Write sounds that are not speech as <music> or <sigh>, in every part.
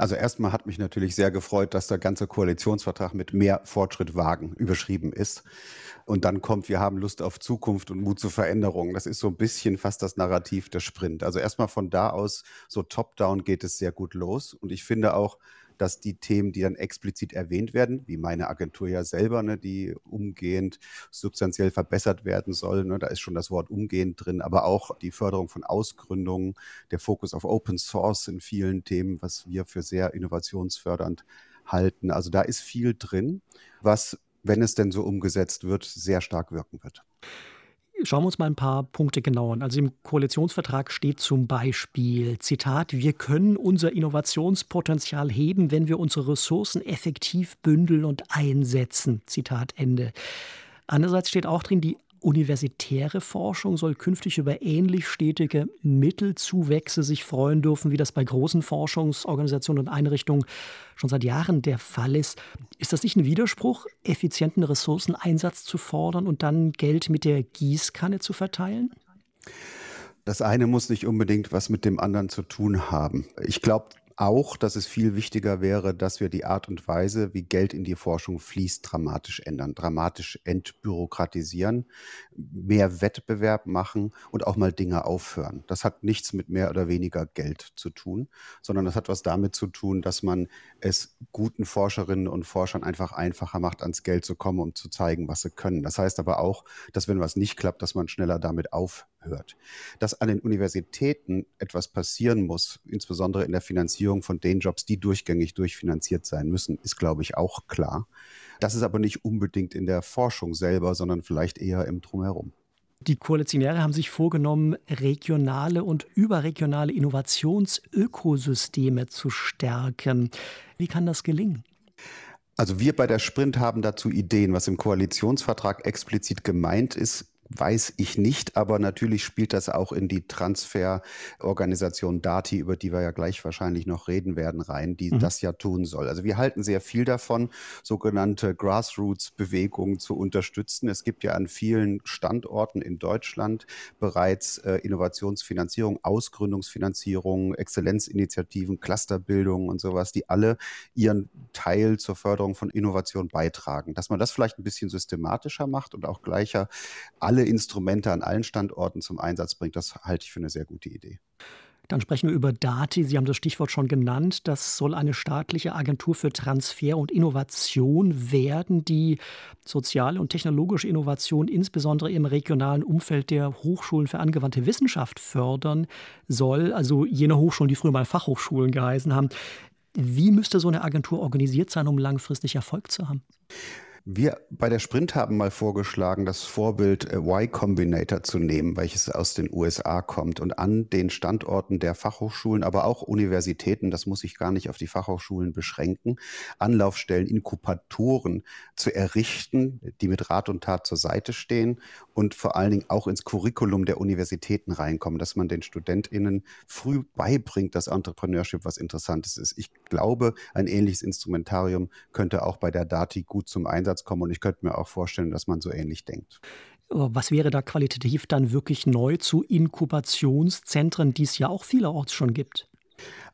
Also erstmal hat mich natürlich sehr gefreut, dass der ganze Koalitionsvertrag mit mehr Fortschritt wagen überschrieben ist. Und dann kommt, wir haben Lust auf Zukunft und Mut zu Veränderungen. Das ist so ein bisschen fast das Narrativ der Sprint. Also erstmal von da aus, so top-down geht es sehr gut los. Und ich finde auch, dass die Themen, die dann explizit erwähnt werden, wie meine Agentur ja selber, ne, die umgehend substanziell verbessert werden soll, ne, da ist schon das Wort umgehend drin, aber auch die Förderung von Ausgründungen, der Fokus auf Open Source in vielen Themen, was wir für sehr innovationsfördernd halten. Also da ist viel drin, was, wenn es denn so umgesetzt wird, sehr stark wirken wird. Schauen wir uns mal ein paar Punkte genauer an. Also im Koalitionsvertrag steht zum Beispiel, Zitat, wir können unser Innovationspotenzial heben, wenn wir unsere Ressourcen effektiv bündeln und einsetzen. Zitat Ende. Andererseits steht auch drin, die universitäre Forschung soll künftig über ähnlich stetige Mittelzuwächse sich freuen dürfen, wie das bei großen Forschungsorganisationen und Einrichtungen schon seit Jahren der Fall ist. Ist das nicht ein Widerspruch, effizienten Ressourceneinsatz zu fordern und dann Geld mit der Gießkanne zu verteilen? Das eine muss nicht unbedingt was mit dem anderen zu tun haben. Ich glaube, auch, dass es viel wichtiger wäre, dass wir die Art und Weise, wie Geld in die Forschung fließt, dramatisch ändern, dramatisch entbürokratisieren, mehr Wettbewerb machen und auch mal Dinge aufhören. Das hat nichts mit mehr oder weniger Geld zu tun, sondern das hat was damit zu tun, dass man es guten Forscherinnen und Forschern einfach einfacher macht, ans Geld zu kommen, um zu zeigen, was sie können. Das heißt aber auch, dass wenn was nicht klappt, dass man schneller damit aufhört. Dass an den Universitäten etwas passieren muss, insbesondere in der Finanzierung, Finanzierung von den Jobs, die durchgängig durchfinanziert sein müssen, ist, glaube ich, auch klar. Das ist aber nicht unbedingt in der Forschung selber, sondern vielleicht eher im Drumherum. Die Koalitionäre haben sich vorgenommen, regionale und überregionale Innovationsökosysteme zu stärken. Wie kann das gelingen? Also wir bei der Sprint haben dazu Ideen. Was im Koalitionsvertrag explizit gemeint ist, weiß ich nicht, aber natürlich spielt das auch in die Transferorganisation Dati, über die wir ja gleich wahrscheinlich noch reden werden, rein, die mhm. das ja tun soll. Also wir halten sehr viel davon, sogenannte Grassroots-Bewegungen zu unterstützen. Es gibt ja an vielen Standorten in Deutschland bereits äh, Innovationsfinanzierung, Ausgründungsfinanzierung, Exzellenzinitiativen, Clusterbildung und sowas, die alle ihren Teil zur Förderung von Innovation beitragen. Dass man das vielleicht ein bisschen systematischer macht und auch gleicher alle alle Instrumente an allen Standorten zum Einsatz bringt, das halte ich für eine sehr gute Idee. Dann sprechen wir über Dati. Sie haben das Stichwort schon genannt. Das soll eine staatliche Agentur für Transfer und Innovation werden, die soziale und technologische Innovation insbesondere im regionalen Umfeld der Hochschulen für angewandte Wissenschaft fördern soll. Also jene Hochschulen, die früher mal Fachhochschulen geheißen haben. Wie müsste so eine Agentur organisiert sein, um langfristig Erfolg zu haben? Wir bei der Sprint haben mal vorgeschlagen, das Vorbild äh, Y Combinator zu nehmen, welches aus den USA kommt und an den Standorten der Fachhochschulen, aber auch Universitäten, das muss ich gar nicht auf die Fachhochschulen beschränken, Anlaufstellen, Inkubatoren zu errichten, die mit Rat und Tat zur Seite stehen und vor allen Dingen auch ins Curriculum der Universitäten reinkommen, dass man den StudentInnen früh beibringt, dass Entrepreneurship was Interessantes ist. Ich glaube, ein ähnliches Instrumentarium könnte auch bei der Dati gut zum Einsatz Einsatz kommen. Und ich könnte mir auch vorstellen, dass man so ähnlich denkt. Was wäre da qualitativ dann wirklich neu zu Inkubationszentren, die es ja auch vielerorts schon gibt?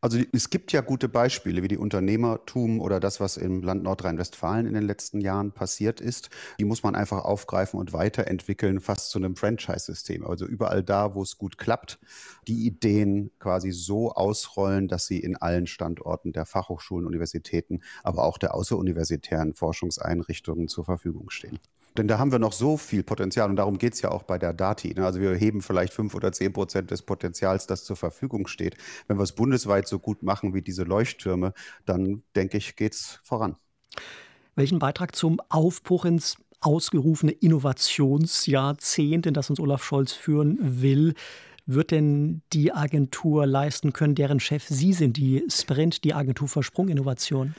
Also es gibt ja gute Beispiele wie die Unternehmertum oder das, was im Land Nordrhein-Westfalen in den letzten Jahren passiert ist. Die muss man einfach aufgreifen und weiterentwickeln, fast zu einem Franchise-System. Also überall da, wo es gut klappt, die Ideen quasi so ausrollen, dass sie in allen Standorten der Fachhochschulen, Universitäten, aber auch der außeruniversitären Forschungseinrichtungen zur Verfügung stehen. Denn da haben wir noch so viel Potenzial und darum geht es ja auch bei der Dati. Ne? Also wir heben vielleicht fünf oder zehn Prozent des Potenzials, das zur Verfügung steht. Wenn wir es bundesweit so gut machen wie diese Leuchttürme, dann denke ich, geht es voran. Welchen Beitrag zum Aufbruch ins ausgerufene Innovationsjahrzehnt, in das uns Olaf Scholz führen will, wird denn die Agentur leisten können, deren Chef Sie sind, die Sprint, die Agentur für Sprunginnovation?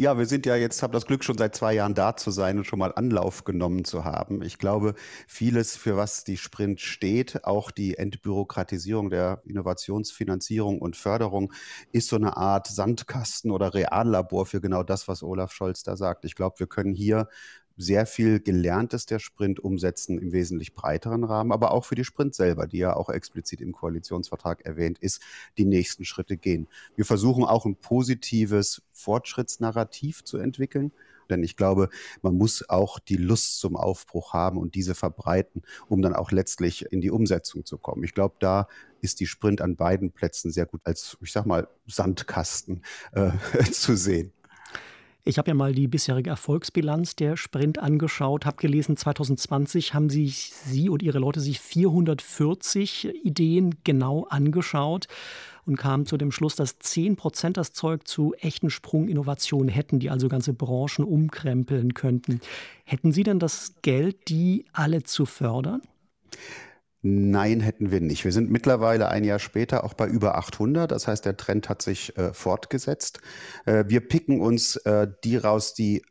Ja, wir sind ja jetzt, haben das Glück, schon seit zwei Jahren da zu sein und schon mal Anlauf genommen zu haben. Ich glaube, vieles, für was die Sprint steht, auch die Entbürokratisierung der Innovationsfinanzierung und Förderung, ist so eine Art Sandkasten oder Reallabor für genau das, was Olaf Scholz da sagt. Ich glaube, wir können hier sehr viel Gelerntes der Sprint umsetzen im wesentlich breiteren Rahmen, aber auch für die Sprint selber, die ja auch explizit im Koalitionsvertrag erwähnt ist, die nächsten Schritte gehen. Wir versuchen auch ein positives Fortschrittsnarrativ zu entwickeln. Denn ich glaube, man muss auch die Lust zum Aufbruch haben und diese verbreiten, um dann auch letztlich in die Umsetzung zu kommen. Ich glaube, da ist die Sprint an beiden Plätzen sehr gut als, ich sag mal, Sandkasten äh, <laughs> zu sehen. Ich habe ja mal die bisherige Erfolgsbilanz der Sprint angeschaut, habe gelesen, 2020 haben sich Sie und Ihre Leute sich 440 Ideen genau angeschaut und kamen zu dem Schluss, dass 10 Prozent das Zeug zu echten Sprunginnovationen hätten, die also ganze Branchen umkrempeln könnten. Hätten Sie denn das Geld, die alle zu fördern? Nein, hätten wir nicht. Wir sind mittlerweile ein Jahr später auch bei über 800. Das heißt, der Trend hat sich äh, fortgesetzt. Äh, wir picken uns äh, die raus, die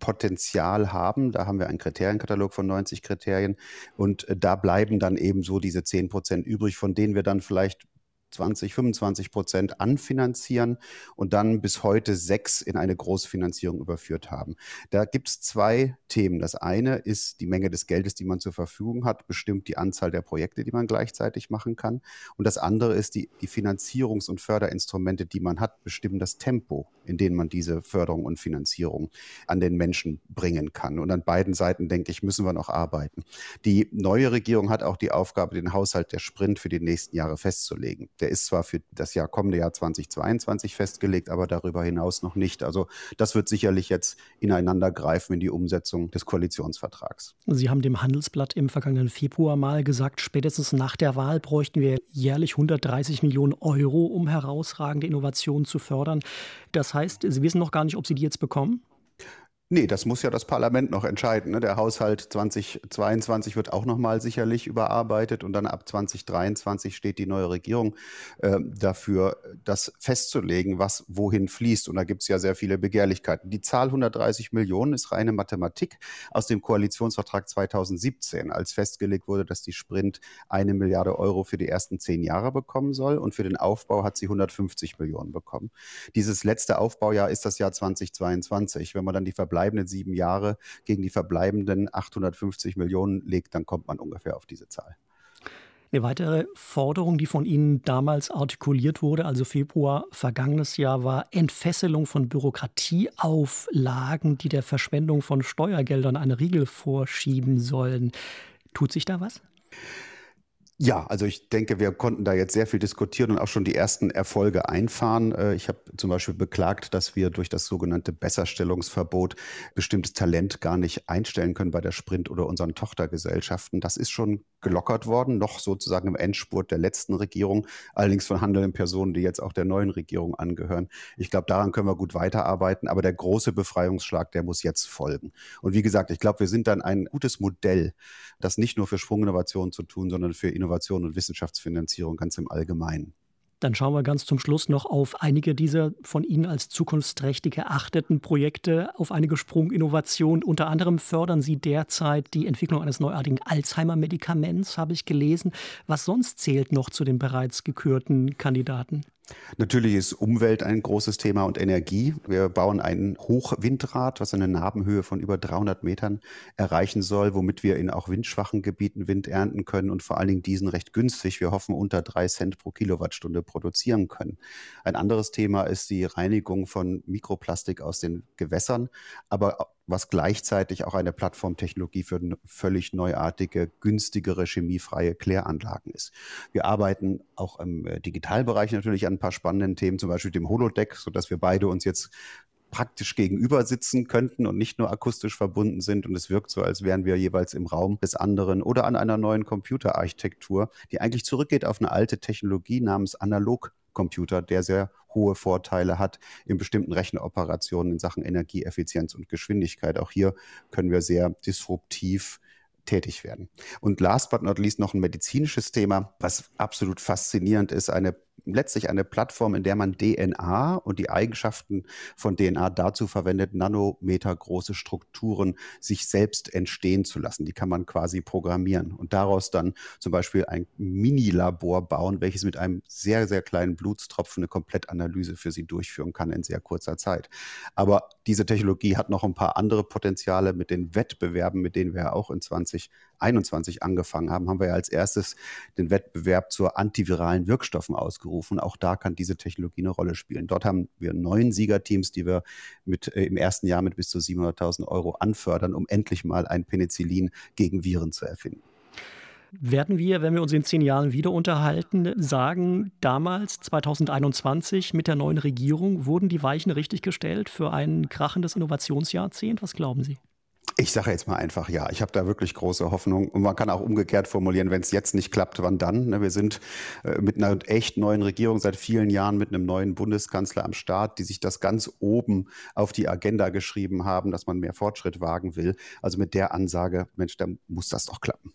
Potenzial haben. Da haben wir einen Kriterienkatalog von 90 Kriterien und äh, da bleiben dann eben so diese 10 Prozent übrig, von denen wir dann vielleicht 20, 25 Prozent anfinanzieren und dann bis heute sechs in eine Großfinanzierung überführt haben. Da gibt es zwei Themen. Das eine ist die Menge des Geldes, die man zur Verfügung hat, bestimmt die Anzahl der Projekte, die man gleichzeitig machen kann. Und das andere ist die, die Finanzierungs- und Förderinstrumente, die man hat, bestimmen das Tempo, in dem man diese Förderung und Finanzierung an den Menschen bringen kann. Und an beiden Seiten, denke ich, müssen wir noch arbeiten. Die neue Regierung hat auch die Aufgabe, den Haushalt der Sprint für die nächsten Jahre festzulegen. Der ist zwar für das Jahr kommende Jahr 2022 festgelegt, aber darüber hinaus noch nicht. Also das wird sicherlich jetzt ineinander greifen in die Umsetzung des Koalitionsvertrags. Sie haben dem Handelsblatt im vergangenen Februar mal gesagt, spätestens nach der Wahl bräuchten wir jährlich 130 Millionen Euro, um herausragende Innovationen zu fördern. Das heißt, Sie wissen noch gar nicht, ob Sie die jetzt bekommen? Nee, das muss ja das Parlament noch entscheiden. Ne? Der Haushalt 2022 wird auch nochmal sicherlich überarbeitet und dann ab 2023 steht die neue Regierung äh, dafür, das festzulegen, was wohin fließt. Und da gibt es ja sehr viele Begehrlichkeiten. Die Zahl 130 Millionen ist reine Mathematik aus dem Koalitionsvertrag 2017, als festgelegt wurde, dass die Sprint eine Milliarde Euro für die ersten zehn Jahre bekommen soll und für den Aufbau hat sie 150 Millionen bekommen. Dieses letzte Aufbaujahr ist das Jahr 2022. Wenn man dann die verbleibenden verbleibenden sieben Jahre gegen die verbleibenden 850 Millionen legt, dann kommt man ungefähr auf diese Zahl. Eine weitere Forderung, die von Ihnen damals artikuliert wurde, also Februar vergangenes Jahr, war Entfesselung von Bürokratieauflagen, die der Verschwendung von Steuergeldern eine Riegel vorschieben sollen. Tut sich da was? Ja, also ich denke, wir konnten da jetzt sehr viel diskutieren und auch schon die ersten Erfolge einfahren. Äh, ich habe zum Beispiel beklagt, dass wir durch das sogenannte Besserstellungsverbot bestimmtes Talent gar nicht einstellen können bei der Sprint oder unseren Tochtergesellschaften. Das ist schon gelockert worden, noch sozusagen im Endspurt der letzten Regierung, allerdings von handelnden Personen, die jetzt auch der neuen Regierung angehören. Ich glaube, daran können wir gut weiterarbeiten, aber der große Befreiungsschlag, der muss jetzt folgen. Und wie gesagt, ich glaube, wir sind dann ein gutes Modell, das nicht nur für Sprunginnovation zu tun, sondern für Innovation Innovation und Wissenschaftsfinanzierung ganz im Allgemeinen. Dann schauen wir ganz zum Schluss noch auf einige dieser von Ihnen als zukunftsträchtig erachteten Projekte, auf einige Sprunginnovationen. Unter anderem fördern Sie derzeit die Entwicklung eines neuartigen Alzheimer-Medikaments, habe ich gelesen. Was sonst zählt noch zu den bereits gekürten Kandidaten? Natürlich ist Umwelt ein großes Thema und Energie. Wir bauen ein Hochwindrad, was eine Nabenhöhe von über 300 Metern erreichen soll, womit wir in auch windschwachen Gebieten Wind ernten können und vor allen Dingen diesen recht günstig, wir hoffen unter drei Cent pro Kilowattstunde produzieren können. Ein anderes Thema ist die Reinigung von Mikroplastik aus den Gewässern, aber was gleichzeitig auch eine Plattformtechnologie für völlig neuartige, günstigere, chemiefreie Kläranlagen ist. Wir arbeiten auch im äh, Digitalbereich natürlich an ein paar spannenden Themen, zum Beispiel dem Holodeck, sodass wir beide uns jetzt praktisch gegenüber sitzen könnten und nicht nur akustisch verbunden sind und es wirkt so, als wären wir jeweils im Raum des anderen oder an einer neuen Computerarchitektur, die eigentlich zurückgeht auf eine alte Technologie namens Analogcomputer, der sehr hohe Vorteile hat in bestimmten Rechenoperationen in Sachen Energieeffizienz und Geschwindigkeit. Auch hier können wir sehr disruptiv tätig werden. Und last but not least noch ein medizinisches Thema, was absolut faszinierend ist, eine letztlich eine Plattform, in der man DNA und die Eigenschaften von DNA dazu verwendet, nanometergroße Strukturen sich selbst entstehen zu lassen. Die kann man quasi programmieren und daraus dann zum Beispiel ein Mini-Labor bauen, welches mit einem sehr, sehr kleinen Blutstropfen eine Komplettanalyse für sie durchführen kann in sehr kurzer Zeit. Aber diese Technologie hat noch ein paar andere Potenziale mit den Wettbewerben, mit denen wir auch in 2021 angefangen haben, haben wir ja als erstes den Wettbewerb zur antiviralen Wirkstoffen ausgerufen. Auch da kann diese Technologie eine Rolle spielen. Dort haben wir neun Siegerteams, die wir mit, äh, im ersten Jahr mit bis zu 700.000 Euro anfördern, um endlich mal ein Penicillin gegen Viren zu erfinden. Werden wir, wenn wir uns in zehn Jahren wieder unterhalten, sagen, damals, 2021, mit der neuen Regierung, wurden die Weichen richtig gestellt für ein krachendes Innovationsjahrzehnt? Was glauben Sie? Ich sage jetzt mal einfach ja. Ich habe da wirklich große Hoffnung. Und man kann auch umgekehrt formulieren, wenn es jetzt nicht klappt, wann dann? Ne, wir sind äh, mit einer echt neuen Regierung seit vielen Jahren, mit einem neuen Bundeskanzler am Start, die sich das ganz oben auf die Agenda geschrieben haben, dass man mehr Fortschritt wagen will. Also mit der Ansage, Mensch, da muss das doch klappen.